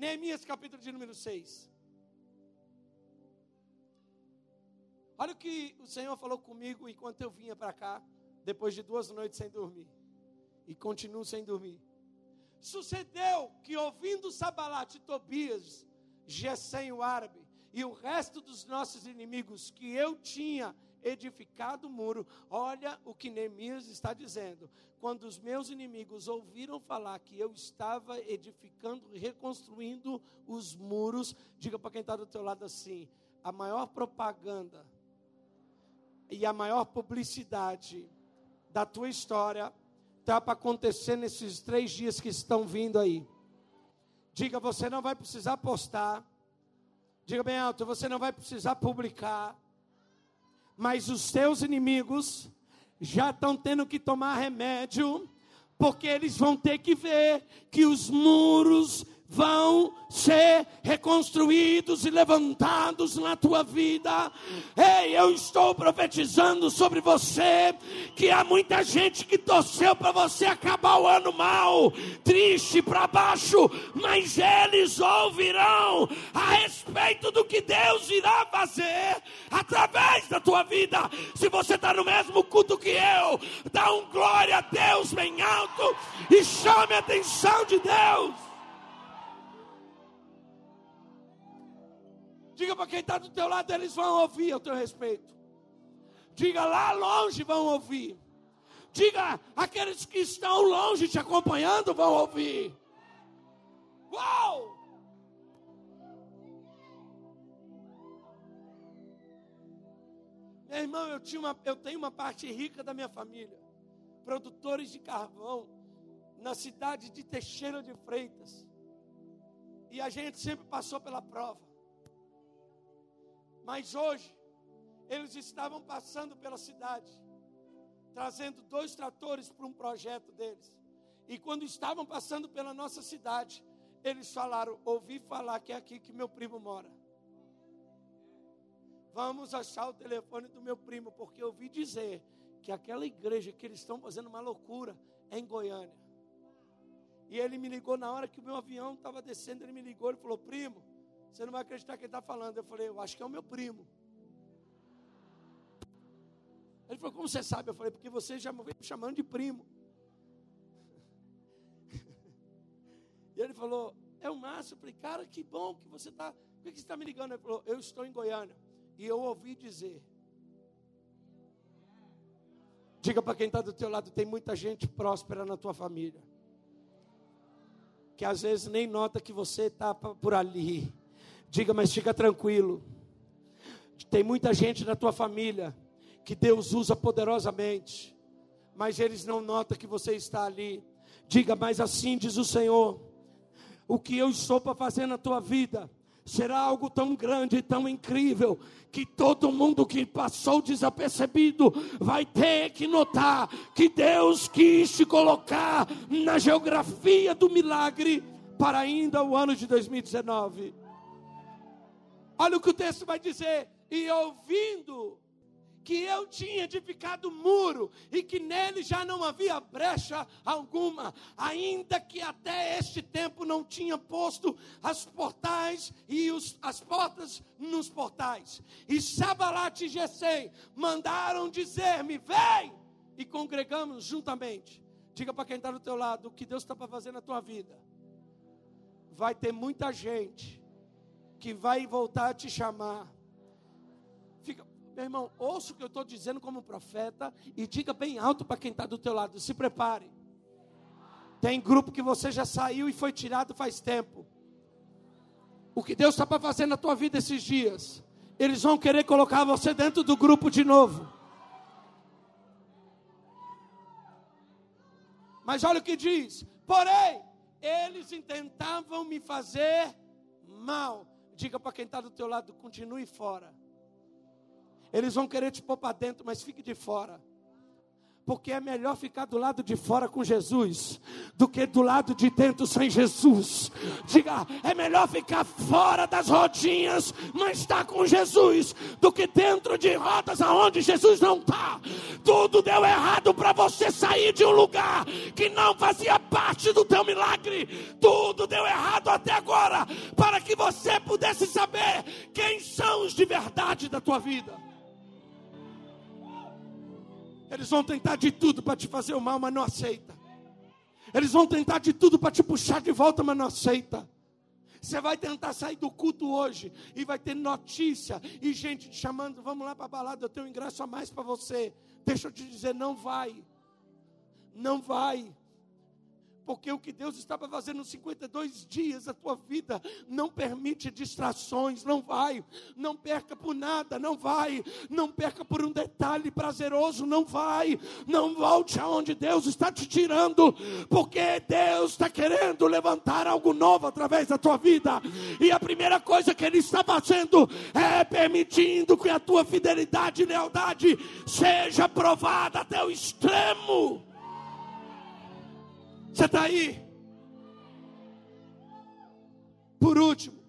Neemias capítulo de número 6. Olha o que o Senhor falou comigo enquanto eu vinha para cá, depois de duas noites sem dormir. E continuo sem dormir. Sucedeu que ouvindo Sabalat e Tobias, Gesem o árabe, e o resto dos nossos inimigos que eu tinha edificado o muro. Olha o que Neemias está dizendo. Quando os meus inimigos ouviram falar que eu estava edificando, reconstruindo os muros, diga para quem está do teu lado assim: a maior propaganda e a maior publicidade da tua história está para acontecer nesses três dias que estão vindo aí. Diga, você não vai precisar postar. Diga bem alto, você não vai precisar publicar. Mas os teus inimigos já estão tendo que tomar remédio, porque eles vão ter que ver que os muros vão ser reconstruídos e levantados na tua vida. Ei, eu estou profetizando sobre você que há muita gente que torceu para você acabar o ano mal, triste para baixo, mas eles ouvirão a respeito do que Deus irá fazer através da tua vida. Se você está no mesmo culto que eu, dá um glória a Deus bem alto e chame a atenção de Deus. Diga para quem está do teu lado, eles vão ouvir ao teu respeito. Diga lá longe vão ouvir. Diga aqueles que estão longe te acompanhando vão ouvir. Uau! Meu irmão, eu, tinha uma, eu tenho uma parte rica da minha família. Produtores de carvão na cidade de Teixeira de Freitas. E a gente sempre passou pela prova. Mas hoje, eles estavam passando pela cidade, trazendo dois tratores para um projeto deles. E quando estavam passando pela nossa cidade, eles falaram: Ouvi falar que é aqui que meu primo mora. Vamos achar o telefone do meu primo, porque eu ouvi dizer que aquela igreja que eles estão fazendo uma loucura é em Goiânia. E ele me ligou na hora que o meu avião estava descendo, ele me ligou e falou: Primo, você não vai acreditar quem está falando. Eu falei, eu acho que é o meu primo. Ele falou, como você sabe? Eu falei, porque você já me chamando de primo. E ele falou, é o Márcio. Eu falei, cara, que bom que você está. Por que você está me ligando? Ele falou, eu estou em Goiânia. E eu ouvi dizer. Diga para quem está do teu lado, tem muita gente próspera na tua família. Que às vezes nem nota que você está por ali. Diga, mas fica tranquilo. Tem muita gente na tua família que Deus usa poderosamente, mas eles não notam que você está ali. Diga, mas assim diz o Senhor: o que eu estou para fazer na tua vida será algo tão grande e tão incrível que todo mundo que passou desapercebido vai ter que notar que Deus quis te colocar na geografia do milagre para ainda o ano de 2019. Olha o que o texto vai dizer. E ouvindo que eu tinha edificado muro e que nele já não havia brecha alguma, ainda que até este tempo não tinha posto as portais e os, as portas nos portais. E Sabalat e Gesem mandaram dizer-me: Vem! E congregamos juntamente. Diga para quem está do teu lado o que Deus está para fazer na tua vida. Vai ter muita gente que vai voltar a te chamar. Fica, meu irmão, ouça o que eu estou dizendo como profeta e diga bem alto para quem está do teu lado. Se prepare. Tem grupo que você já saiu e foi tirado faz tempo. O que Deus está para fazer na tua vida esses dias? Eles vão querer colocar você dentro do grupo de novo. Mas olha o que diz: porém, eles intentavam me fazer mal. Diga para quem está do teu lado, continue fora. Eles vão querer te pôr para dentro, mas fique de fora. Porque é melhor ficar do lado de fora com Jesus do que do lado de dentro sem Jesus. Diga, é melhor ficar fora das rodinhas, mas estar com Jesus, do que dentro de rodas aonde Jesus não está. Tudo deu errado para você sair de um lugar que não fazia parte do teu milagre. Tudo deu errado até agora para que você pudesse saber quem são os de verdade da tua vida. Eles vão tentar de tudo para te fazer o mal, mas não aceita. Eles vão tentar de tudo para te puxar de volta, mas não aceita. Você vai tentar sair do culto hoje e vai ter notícia e gente te chamando, vamos lá para a balada, eu tenho um ingresso a mais para você. Deixa eu te dizer, não vai. Não vai porque o que Deus estava fazendo nos 52 dias da tua vida não permite distrações, não vai, não perca por nada, não vai, não perca por um detalhe prazeroso, não vai, não volte aonde Deus está te tirando, porque Deus está querendo levantar algo novo através da tua vida, e a primeira coisa que Ele está fazendo é permitindo que a tua fidelidade e lealdade seja provada até o extremo. Você está aí? Por último,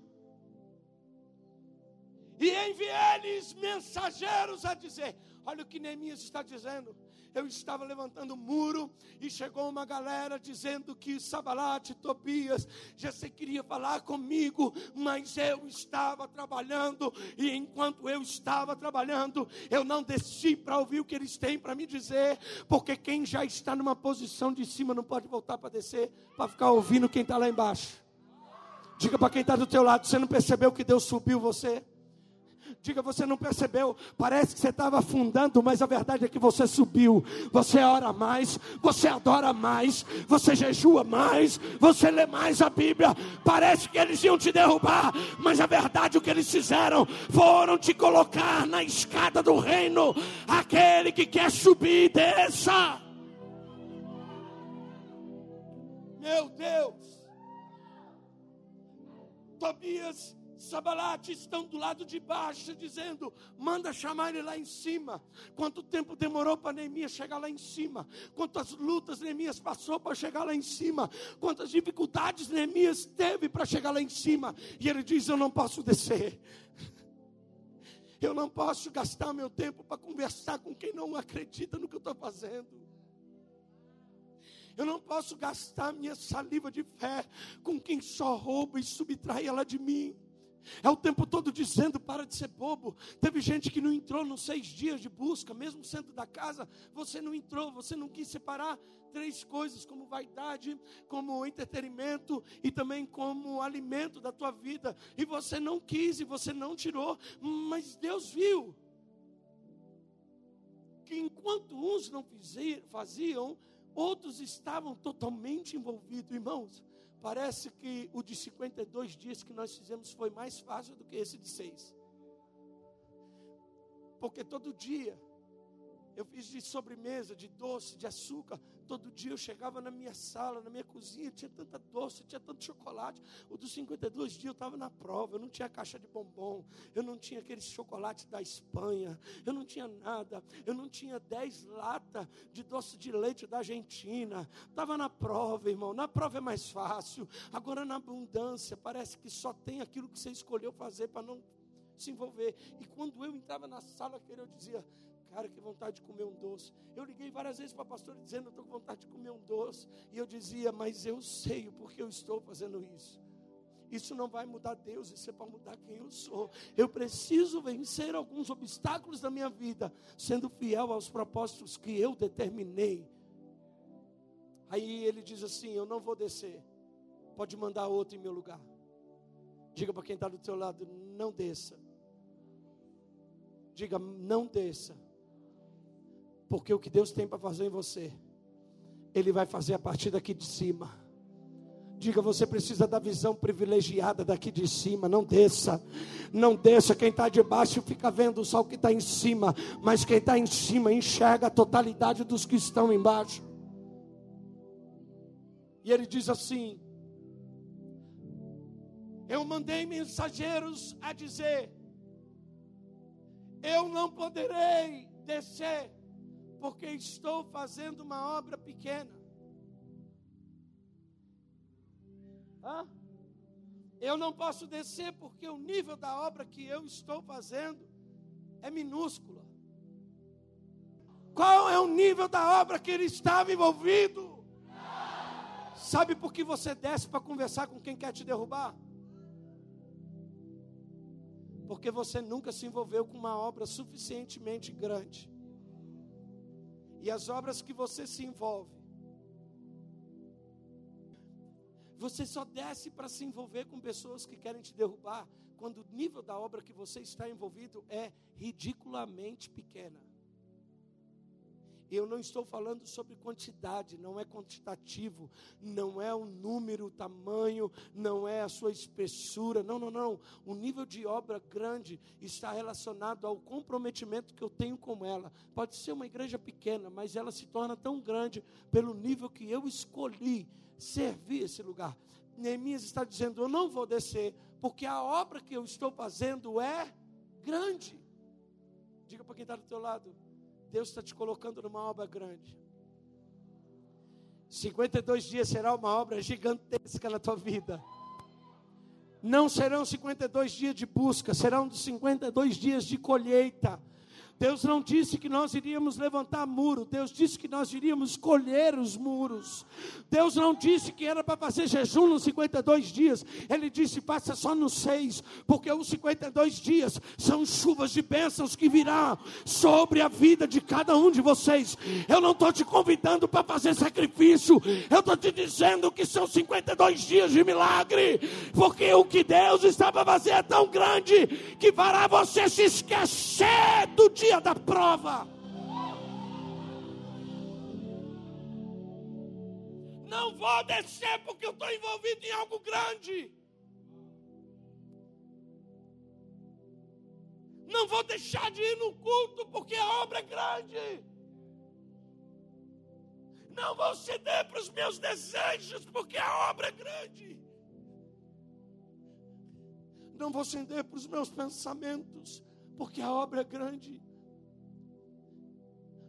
e enviei-lhes mensageiros a dizer: Olha o que Neemias está dizendo eu estava levantando o muro e chegou uma galera dizendo que Sabalate, Tobias, já se queria falar comigo, mas eu estava trabalhando e enquanto eu estava trabalhando, eu não desci para ouvir o que eles têm para me dizer, porque quem já está numa posição de cima não pode voltar para descer para ficar ouvindo quem está lá embaixo. Diga para quem está do teu lado, você não percebeu que Deus subiu você? Diga, você não percebeu? Parece que você estava afundando, mas a verdade é que você subiu. Você ora mais, você adora mais, você jejua mais, você lê mais a Bíblia. Parece que eles iam te derrubar, mas a verdade o que eles fizeram foram te colocar na escada do reino. Aquele que quer subir, desça. Meu Deus. Tobias Sabalate estão do lado de baixo, dizendo: manda chamar ele lá em cima. Quanto tempo demorou para Neemias chegar lá em cima? Quantas lutas Neemias passou para chegar lá em cima? Quantas dificuldades Neemias teve para chegar lá em cima? E ele diz: Eu não posso descer. Eu não posso gastar meu tempo para conversar com quem não acredita no que eu estou fazendo. Eu não posso gastar minha saliva de fé com quem só rouba e subtrai ela de mim. É o tempo todo dizendo: para de ser bobo. Teve gente que não entrou nos seis dias de busca, mesmo sendo da casa, você não entrou, você não quis separar três coisas, como vaidade, como entretenimento e também como alimento da tua vida. E você não quis e você não tirou, mas Deus viu. Que enquanto uns não faziam, outros estavam totalmente envolvidos, irmãos. Parece que o de 52 dias que nós fizemos foi mais fácil do que esse de seis. Porque todo dia eu fiz de sobremesa, de doce, de açúcar. Todo dia eu chegava na minha sala, na minha cozinha, tinha tanta doce, tinha tanto chocolate. O dos 52 dias eu estava na prova, eu não tinha caixa de bombom, eu não tinha aquele chocolate da Espanha, eu não tinha nada, eu não tinha 10 latas de doce de leite da Argentina. Estava na prova, irmão. Na prova é mais fácil. Agora na abundância, parece que só tem aquilo que você escolheu fazer para não se envolver. E quando eu entrava na sala, eu dizia: Cara, que vontade de comer um doce. Eu liguei várias vezes para a pastora dizendo: Eu estou com vontade de comer um doce. E eu dizia: Mas eu sei o porquê eu estou fazendo isso. Isso não vai mudar Deus, isso é para mudar quem eu sou. Eu preciso vencer alguns obstáculos da minha vida, sendo fiel aos propósitos que eu determinei. Aí ele diz assim: Eu não vou descer, pode mandar outro em meu lugar. Diga para quem está do teu lado: Não desça. Diga: Não desça. Porque o que Deus tem para fazer em você, Ele vai fazer a partir daqui de cima. Diga, você precisa da visão privilegiada daqui de cima. Não desça, não desça. Quem está de baixo fica vendo só o que está em cima, mas quem está em cima enxerga a totalidade dos que estão embaixo. E ele diz assim: Eu mandei mensageiros a dizer: Eu não poderei descer porque estou fazendo uma obra pequena. Hã? Eu não posso descer porque o nível da obra que eu estou fazendo é minúscula. Qual é o nível da obra que ele estava envolvido? Sabe por que você desce para conversar com quem quer te derrubar? Porque você nunca se envolveu com uma obra suficientemente grande. E as obras que você se envolve, você só desce para se envolver com pessoas que querem te derrubar quando o nível da obra que você está envolvido é ridiculamente pequena. Eu não estou falando sobre quantidade, não é quantitativo, não é o número, o tamanho, não é a sua espessura, não, não, não. O nível de obra grande está relacionado ao comprometimento que eu tenho com ela. Pode ser uma igreja pequena, mas ela se torna tão grande pelo nível que eu escolhi servir esse lugar. Neemias está dizendo: Eu não vou descer, porque a obra que eu estou fazendo é grande. Diga para quem está do teu lado: Deus está te colocando numa obra grande. 52 dias será uma obra gigantesca na tua vida. Não serão 52 dias de busca, serão 52 dias de colheita. Deus não disse que nós iríamos levantar muro, Deus disse que nós iríamos colher os muros. Deus não disse que era para fazer jejum nos 52 dias, Ele disse: faça só nos seis, porque os 52 dias são chuvas de bênçãos que virão sobre a vida de cada um de vocês. Eu não estou te convidando para fazer sacrifício, eu estou te dizendo que são 52 dias de milagre, porque o que Deus está para fazer é tão grande que fará você se esquecer do dia dia da prova. Não vou descer porque eu estou envolvido em algo grande. Não vou deixar de ir no culto porque a obra é grande. Não vou ceder para os meus desejos porque a obra é grande. Não vou ceder para os meus pensamentos porque a obra é grande.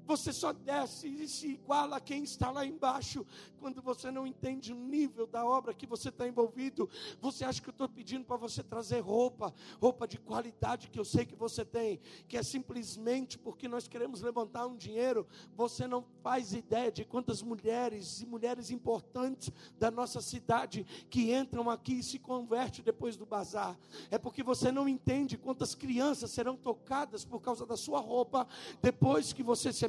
Você só desce e se iguala a quem está lá embaixo. Quando você não entende o nível da obra que você está envolvido, você acha que eu estou pedindo para você trazer roupa, roupa de qualidade que eu sei que você tem, que é simplesmente porque nós queremos levantar um dinheiro. Você não faz ideia de quantas mulheres e mulheres importantes da nossa cidade que entram aqui e se convertem depois do bazar. É porque você não entende quantas crianças serão tocadas por causa da sua roupa depois que você se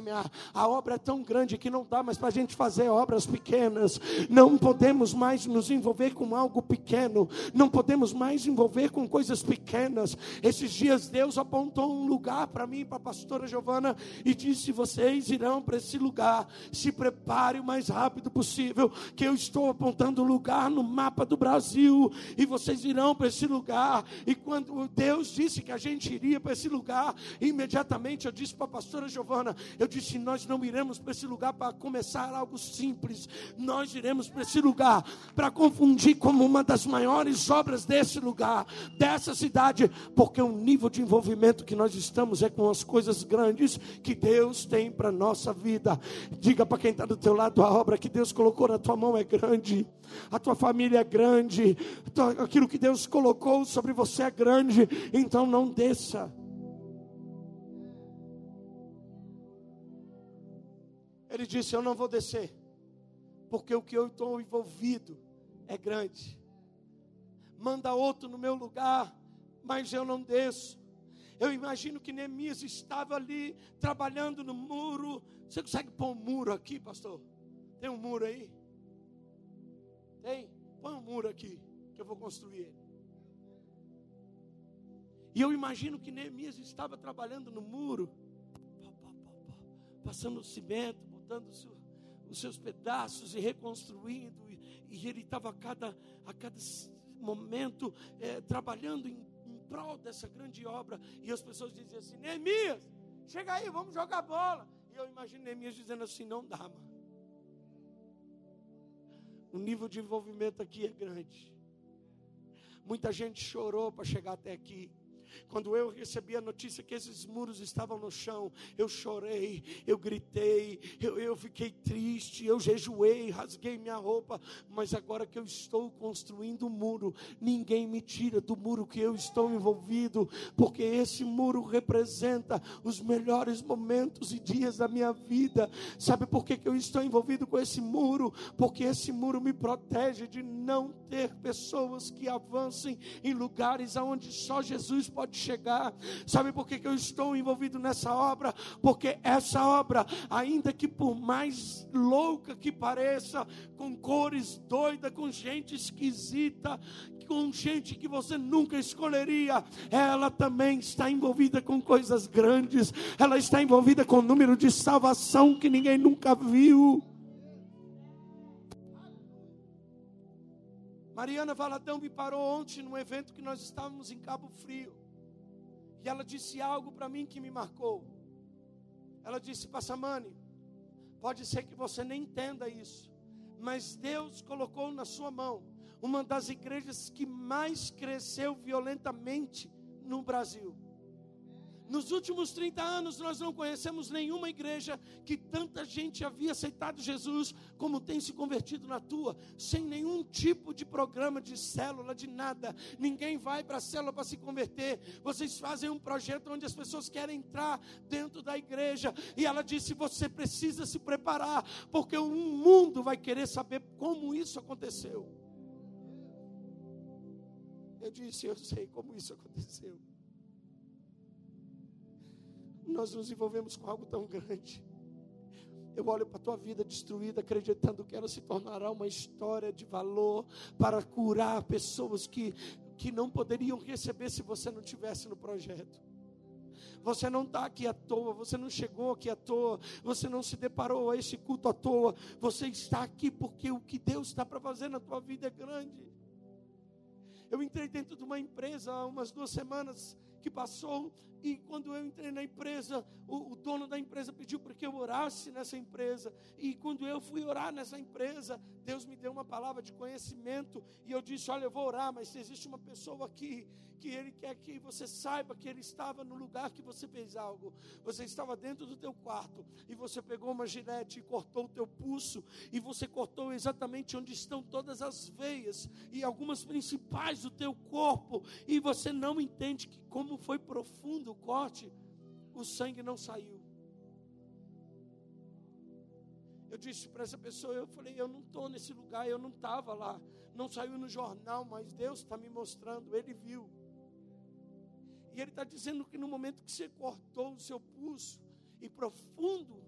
A obra é tão grande que não dá mais para a gente fazer obras pequenas. Não podemos mais nos envolver com algo pequeno. Não podemos mais envolver com coisas pequenas. Esses dias Deus apontou um lugar para mim, para a pastora Giovana, e disse: vocês irão para esse lugar. Se prepare o mais rápido possível, que eu estou apontando o lugar no mapa do Brasil, e vocês irão para esse lugar. E quando Deus disse que a gente iria para esse lugar, imediatamente eu disse para a pastora Giovana: eu disse: Nós não iremos para esse lugar para começar algo simples, nós iremos para esse lugar para confundir como uma das maiores obras desse lugar, dessa cidade, porque o nível de envolvimento que nós estamos é com as coisas grandes que Deus tem para a nossa vida. Diga para quem está do teu lado: a obra que Deus colocou na tua mão é grande, a tua família é grande, aquilo que Deus colocou sobre você é grande, então não desça. Ele disse: Eu não vou descer, porque o que eu estou envolvido é grande. Manda outro no meu lugar, mas eu não desço. Eu imagino que Neemias estava ali trabalhando no muro. Você consegue pôr um muro aqui, pastor? Tem um muro aí? Tem? Põe um muro aqui, que eu vou construir ele. E eu imagino que Neemias estava trabalhando no muro, passando cimento, juntando os seus pedaços e reconstruindo, e, ele estava a cada, a cada momento é, trabalhando em, em prol dessa grande obra, e as pessoas diziam assim: Neemias, chega aí, vamos jogar bola. E eu imagino Neemias dizendo assim: não dá, mano. O nível de envolvimento aqui é grande. Muita gente chorou para chegar até aqui. Quando eu recebi a notícia que esses muros estavam no chão, eu chorei, eu gritei, eu, eu fiquei triste, eu jejuei, rasguei minha roupa. Mas agora que eu estou construindo um muro, ninguém me tira do muro que eu estou envolvido, porque esse muro representa os melhores momentos e dias da minha vida. Sabe por que, que eu estou envolvido com esse muro? Porque esse muro me protege de não ter pessoas que avancem em lugares aonde só Jesus pode chegar. Sabe por que, que eu estou envolvido nessa obra? Porque essa obra, ainda que por mais louca que pareça, com cores doidas, com gente esquisita, com gente que você nunca escolheria, ela também está envolvida com coisas grandes, ela está envolvida com o número de salvação que ninguém nunca viu. Mariana Valadão me parou ontem num evento que nós estávamos em Cabo Frio. E ela disse algo para mim que me marcou. Ela disse: Passamani, pode ser que você nem entenda isso, mas Deus colocou na sua mão uma das igrejas que mais cresceu violentamente no Brasil. Nos últimos 30 anos, nós não conhecemos nenhuma igreja que tanta gente havia aceitado Jesus como tem se convertido na tua, sem nenhum tipo de programa de célula, de nada. Ninguém vai para a célula para se converter. Vocês fazem um projeto onde as pessoas querem entrar dentro da igreja. E ela disse: você precisa se preparar, porque o mundo vai querer saber como isso aconteceu. Eu disse: eu sei como isso aconteceu nós nos envolvemos com algo tão grande. Eu olho para a tua vida destruída, acreditando que ela se tornará uma história de valor para curar pessoas que, que não poderiam receber se você não tivesse no projeto. Você não está aqui à toa, você não chegou aqui à toa, você não se deparou a esse culto à toa. Você está aqui porque o que Deus está para fazer na tua vida é grande. Eu entrei dentro de uma empresa há umas duas semanas que passou e quando eu entrei na empresa, o, o, dono da empresa pediu para que eu orasse nessa empresa. E quando eu fui orar nessa empresa, Deus me deu uma palavra de conhecimento. E eu disse: Olha, eu vou orar, mas existe uma pessoa aqui que Ele quer que você saiba que Ele estava no lugar que você fez algo. Você estava dentro do teu quarto e você pegou uma gilete e cortou o teu pulso. E você cortou exatamente onde estão todas as veias e algumas principais do teu corpo. E você não entende que, como foi profundo o corte, o sangue não saiu. Eu disse para essa pessoa, eu falei, eu não estou nesse lugar, eu não estava lá. Não saiu no jornal, mas Deus está me mostrando, Ele viu. E Ele está dizendo que no momento que você cortou o seu pulso, e profundo,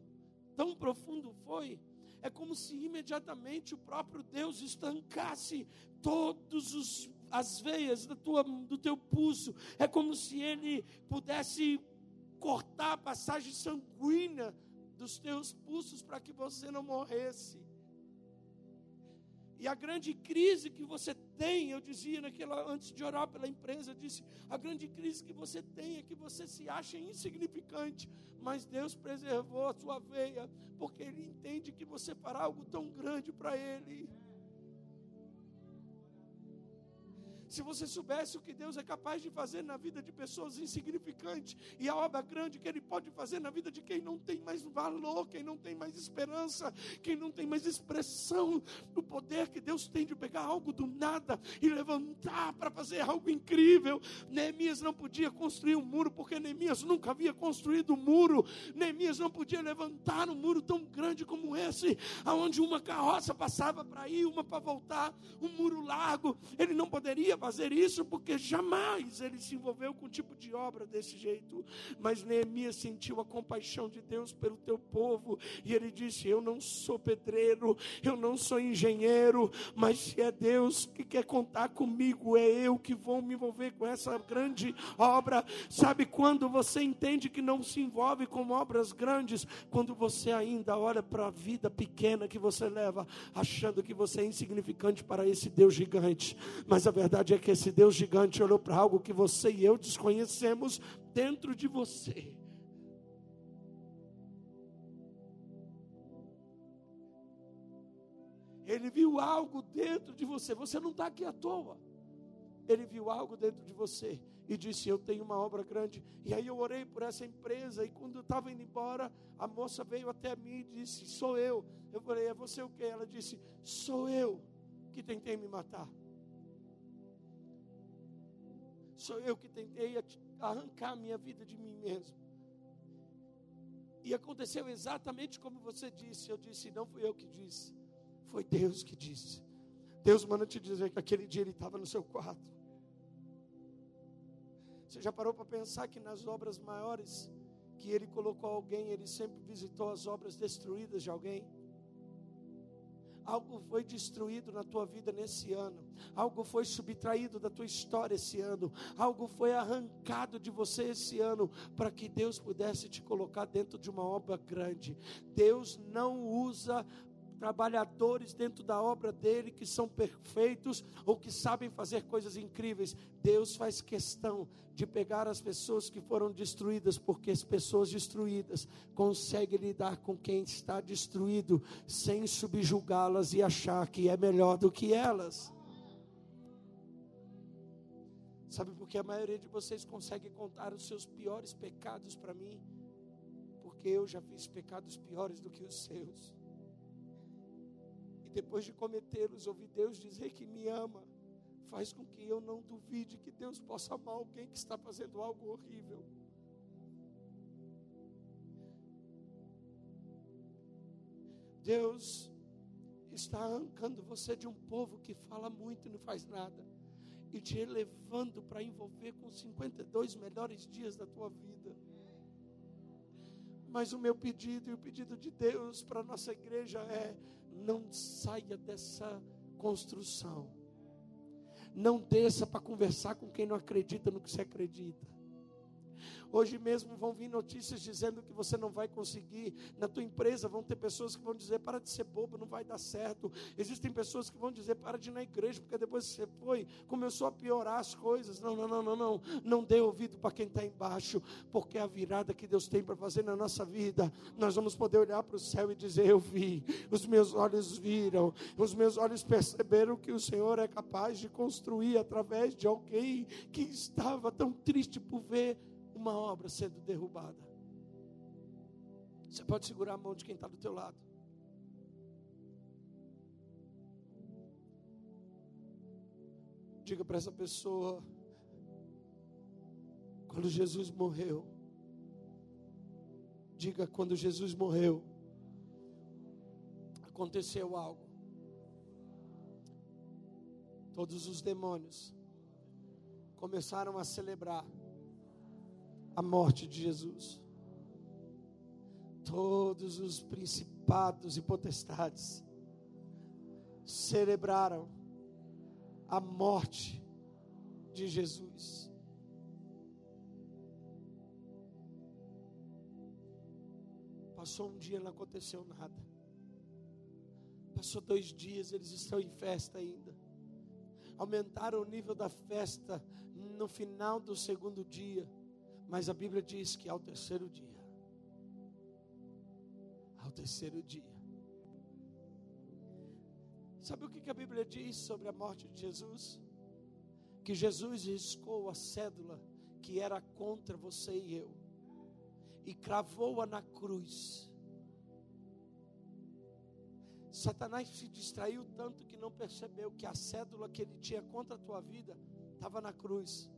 tão profundo foi, é como se imediatamente o próprio Deus estancasse todos os as veias do, tua, do teu pulso. É como se ele pudesse cortar a passagem sanguínea dos teus pulsos para que você não morresse. E a grande crise que você tem, eu dizia naquela antes de orar pela empresa, eu disse: a grande crise que você tem é que você se acha insignificante, mas Deus preservou a sua veia, porque Ele entende que você fará algo tão grande para Ele. Se você soubesse o que Deus é capaz de fazer na vida de pessoas insignificantes e a obra grande que Ele pode fazer na vida de quem não tem mais valor, quem não tem mais esperança, quem não tem mais expressão, o poder que Deus tem de pegar algo do nada e levantar para fazer algo incrível. Neemias não podia construir um muro porque Neemias nunca havia construído um muro. Neemias não podia levantar um muro tão grande como esse, aonde uma carroça passava para ir, uma para voltar, um muro largo. Ele não poderia fazer isso porque jamais ele se envolveu com um tipo de obra desse jeito. Mas Neemias sentiu a compaixão de Deus pelo teu povo e ele disse: Eu não sou pedreiro, eu não sou engenheiro, mas se é Deus que quer contar comigo, é eu que vou me envolver com essa grande obra. Sabe quando você entende que não se envolve com obras grandes? Quando você ainda olha para a vida pequena que você leva, achando que você é insignificante para esse Deus gigante. Mas a verdade verdade é que esse Deus gigante olhou para algo que você e eu desconhecemos dentro de você. Ele viu algo dentro de você. Você não está aqui à toa. ele viu algo dentro de você e disse: Eu tenho uma obra grande. E aí eu orei por essa empresa. E quando eu estava indo embora, a moça veio até mim e disse: Sou eu. Eu falei: É você o quê? Ela disse: Sou eu que tentei me matar. Sou eu que tentei arrancar a minha vida de mim mesmo. E aconteceu exatamente como você disse. Eu disse: Não fui eu que disse, foi Deus que disse. Deus manda te dizer que aquele dia ele estava no seu quarto. Você já parou para pensar que nas obras maiores que ele colocou alguém, ele sempre visitou as obras destruídas de alguém? Algo foi destruído na tua vida nesse ano, algo foi subtraído da tua história esse ano, algo foi arrancado de você esse ano, para que Deus pudesse te colocar dentro de uma obra grande. Deus não usa trabalhadores dentro da obra dele que são perfeitos ou que sabem fazer coisas incríveis. Deus faz questão de pegar as pessoas que foram destruídas, porque as pessoas destruídas conseguem lidar com quem está destruído sem subjugá-las e achar que é melhor do que elas. Sabe por que a maioria de vocês consegue contar os seus piores pecados para mim? Porque eu já fiz pecados piores do que os seus depois de cometê-los, ouvir Deus dizer que me ama, faz com que eu não duvide que Deus possa amar alguém que está fazendo algo horrível. Deus está arrancando você de um povo que fala muito e não faz nada, e te elevando para envolver com 52 melhores dias da tua vida. Mas o meu pedido e o pedido de Deus para a nossa igreja é: não saia dessa construção. Não desça para conversar com quem não acredita no que você acredita. Hoje mesmo vão vir notícias dizendo que você não vai conseguir. Na tua empresa vão ter pessoas que vão dizer: para de ser bobo, não vai dar certo. Existem pessoas que vão dizer: para de ir na igreja, porque depois que você foi, começou a piorar as coisas. Não, não, não, não, não. Não dê ouvido para quem está embaixo, porque a virada que Deus tem para fazer na nossa vida, nós vamos poder olhar para o céu e dizer: Eu vi, os meus olhos viram, os meus olhos perceberam que o Senhor é capaz de construir através de alguém que estava tão triste por ver uma obra sendo derrubada. Você pode segurar a mão de quem está do teu lado. Diga para essa pessoa, quando Jesus morreu, diga quando Jesus morreu, aconteceu algo. Todos os demônios começaram a celebrar a morte de Jesus. Todos os principados e potestades celebraram a morte de Jesus. Passou um dia, não aconteceu nada. Passou dois dias, eles estão em festa ainda. Aumentaram o nível da festa no final do segundo dia. Mas a Bíblia diz que ao terceiro dia, ao terceiro dia, sabe o que a Bíblia diz sobre a morte de Jesus? Que Jesus riscou a cédula que era contra você e eu, e cravou-a na cruz. Satanás se distraiu tanto que não percebeu que a cédula que ele tinha contra a tua vida estava na cruz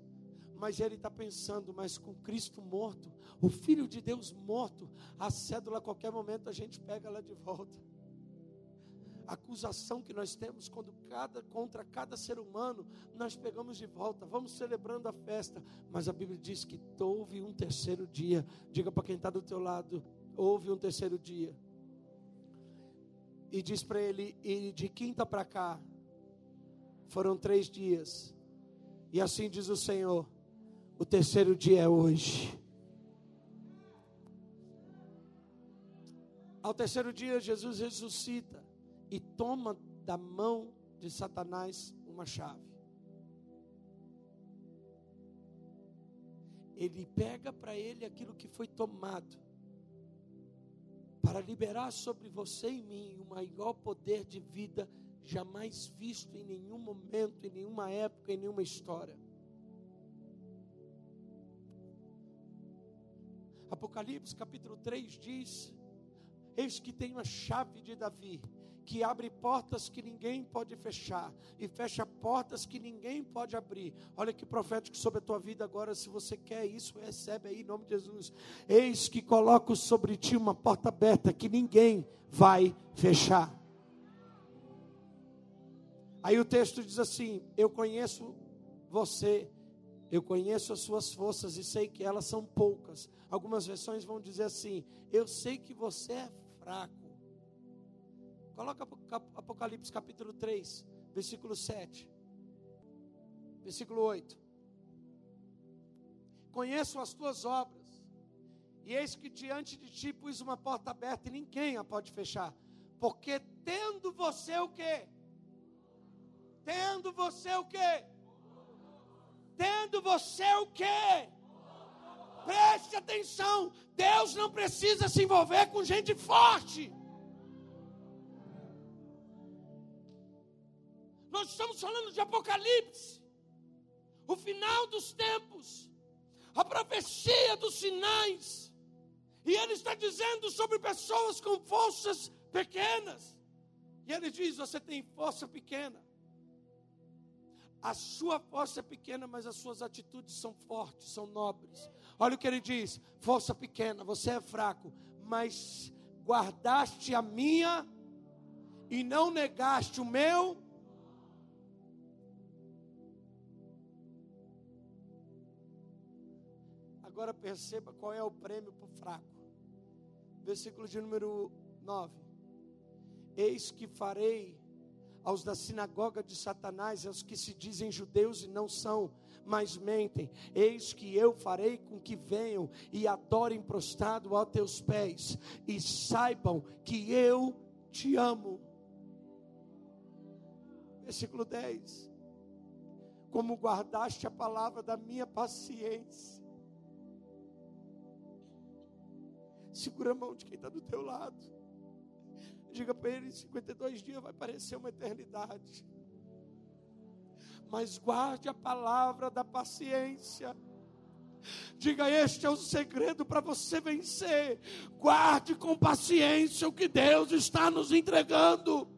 mas ele está pensando, mas com Cristo morto, o Filho de Deus morto, a cédula a qualquer momento a gente pega ela de volta. A acusação que nós temos quando cada, contra cada ser humano, nós pegamos de volta, vamos celebrando a festa, mas a Bíblia diz que houve um terceiro dia. Diga para quem está do teu lado, houve um terceiro dia. E diz para ele, e de quinta para cá, foram três dias. E assim diz o Senhor o terceiro dia é hoje. Ao terceiro dia, Jesus ressuscita e toma da mão de Satanás uma chave. Ele pega para ele aquilo que foi tomado, para liberar sobre você e mim o maior poder de vida jamais visto em nenhum momento, em nenhuma época, em nenhuma história. Apocalipse capítulo 3 diz: Eis que tenho a chave de Davi, que abre portas que ninguém pode fechar e fecha portas que ninguém pode abrir. Olha que profético sobre a tua vida agora, se você quer isso, recebe aí em nome de Jesus. Eis que coloco sobre ti uma porta aberta que ninguém vai fechar. Aí o texto diz assim: Eu conheço você, eu conheço as suas forças e sei que elas são poucas. Algumas versões vão dizer assim: Eu sei que você é fraco. Coloca Apocalipse capítulo 3, versículo 7. Versículo 8. Conheço as tuas obras, e eis que diante de ti pus uma porta aberta e ninguém a pode fechar. Porque tendo você o quê? Tendo você o quê? Tendo você o quê? Preste atenção, Deus não precisa se envolver com gente forte. Nós estamos falando de Apocalipse, o final dos tempos, a profecia dos sinais. E ele está dizendo sobre pessoas com forças pequenas. E ele diz: Você tem força pequena. A sua força é pequena, mas as suas atitudes são fortes, são nobres. Olha o que ele diz: força pequena, você é fraco, mas guardaste a minha e não negaste o meu. Agora perceba qual é o prêmio para o fraco. Versículo de número 9: Eis que farei aos da sinagoga de Satanás, aos que se dizem judeus e não são, mas mentem. Eis que eu farei com que venham e adorem prostrado aos teus pés e saibam que eu te amo. Versículo 10. Como guardaste a palavra da minha paciência. Segura a mão de quem está do teu lado. Diga para ele: 52 dias vai parecer uma eternidade. Mas guarde a palavra da paciência. Diga: Este é o segredo para você vencer. Guarde com paciência o que Deus está nos entregando.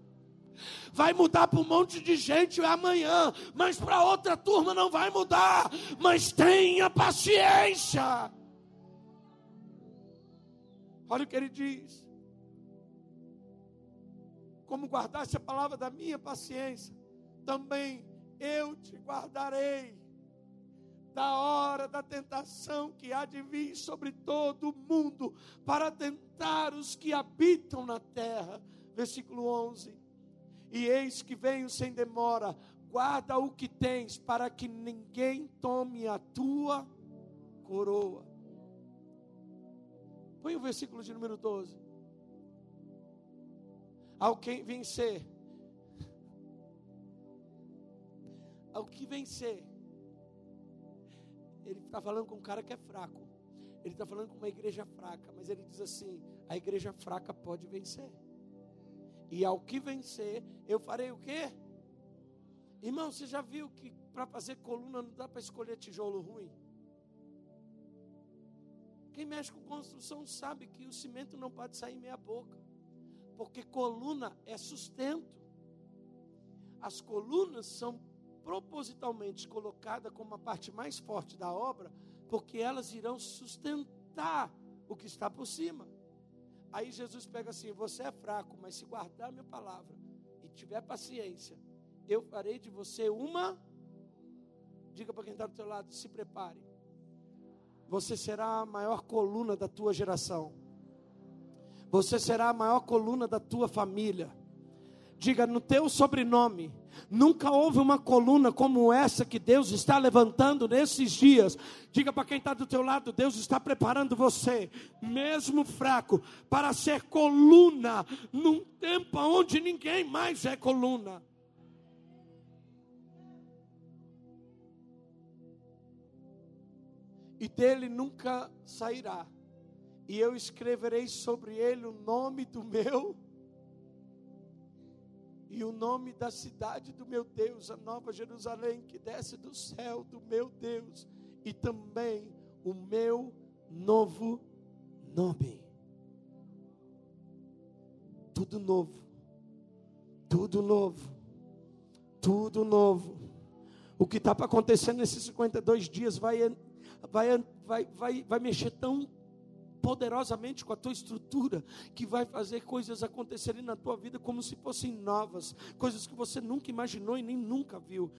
Vai mudar para um monte de gente amanhã, mas para outra turma não vai mudar. Mas tenha paciência. Olha o que ele diz como guardaste a palavra da minha paciência, também eu te guardarei da hora da tentação que há de vir sobre todo o mundo para tentar os que habitam na terra. Versículo 11. E eis que venho sem demora, guarda o que tens, para que ninguém tome a tua coroa. Põe o versículo de número 12 ao que vencer, ao que vencer, ele está falando com um cara que é fraco, ele está falando com uma igreja fraca, mas ele diz assim: a igreja fraca pode vencer, e ao que vencer, eu farei o quê? Irmão, você já viu que para fazer coluna não dá para escolher tijolo ruim? Quem mexe com construção sabe que o cimento não pode sair meia boca porque coluna é sustento. As colunas são propositalmente colocadas como a parte mais forte da obra, porque elas irão sustentar o que está por cima. Aí Jesus pega assim: você é fraco, mas se guardar minha palavra e tiver paciência, eu farei de você uma. Diga para quem está do teu lado: se prepare. Você será a maior coluna da tua geração. Você será a maior coluna da tua família. Diga no teu sobrenome. Nunca houve uma coluna como essa que Deus está levantando nesses dias. Diga para quem está do teu lado: Deus está preparando você, mesmo fraco, para ser coluna num tempo onde ninguém mais é coluna. E dele nunca sairá e eu escreverei sobre ele o nome do meu E o nome da cidade do meu Deus, a Nova Jerusalém, que desce do céu do meu Deus, e também o meu novo nome. Tudo novo, tudo novo, tudo novo. O que está acontecer nesses 52 dias vai, vai, vai, vai, vai mexer tão poderosamente com a tua estrutura, que vai fazer coisas acontecerem na tua vida como se fossem novas, coisas que você nunca imaginou e nem nunca viu.